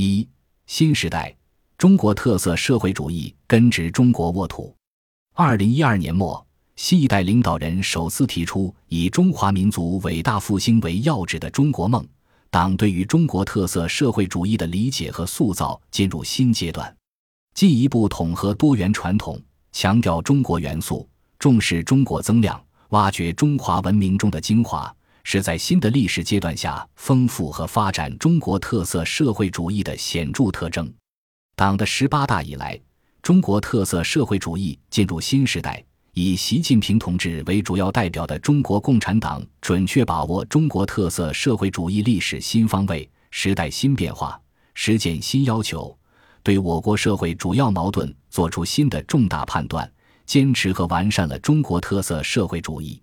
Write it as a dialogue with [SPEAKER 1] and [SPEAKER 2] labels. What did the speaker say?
[SPEAKER 1] 一新时代中国特色社会主义根植中国沃土。二零一二年末，新一代领导人首次提出以中华民族伟大复兴为要旨的中国梦。党对于中国特色社会主义的理解和塑造进入新阶段，进一步统合多元传统，强调中国元素，重视中国增量，挖掘中华文明中的精华，是在新的历史阶段下丰富和发展中国特色社会主义的显著特征。党的十八大以来，中国特色社会主义进入新时代。以习近平同志为主要代表的中国共产党，准确把握中国特色社会主义历史新方位、时代新变化、实践新要求，对我国社会主要矛盾作出新的重大判断，坚持和完善了中国特色社会主义。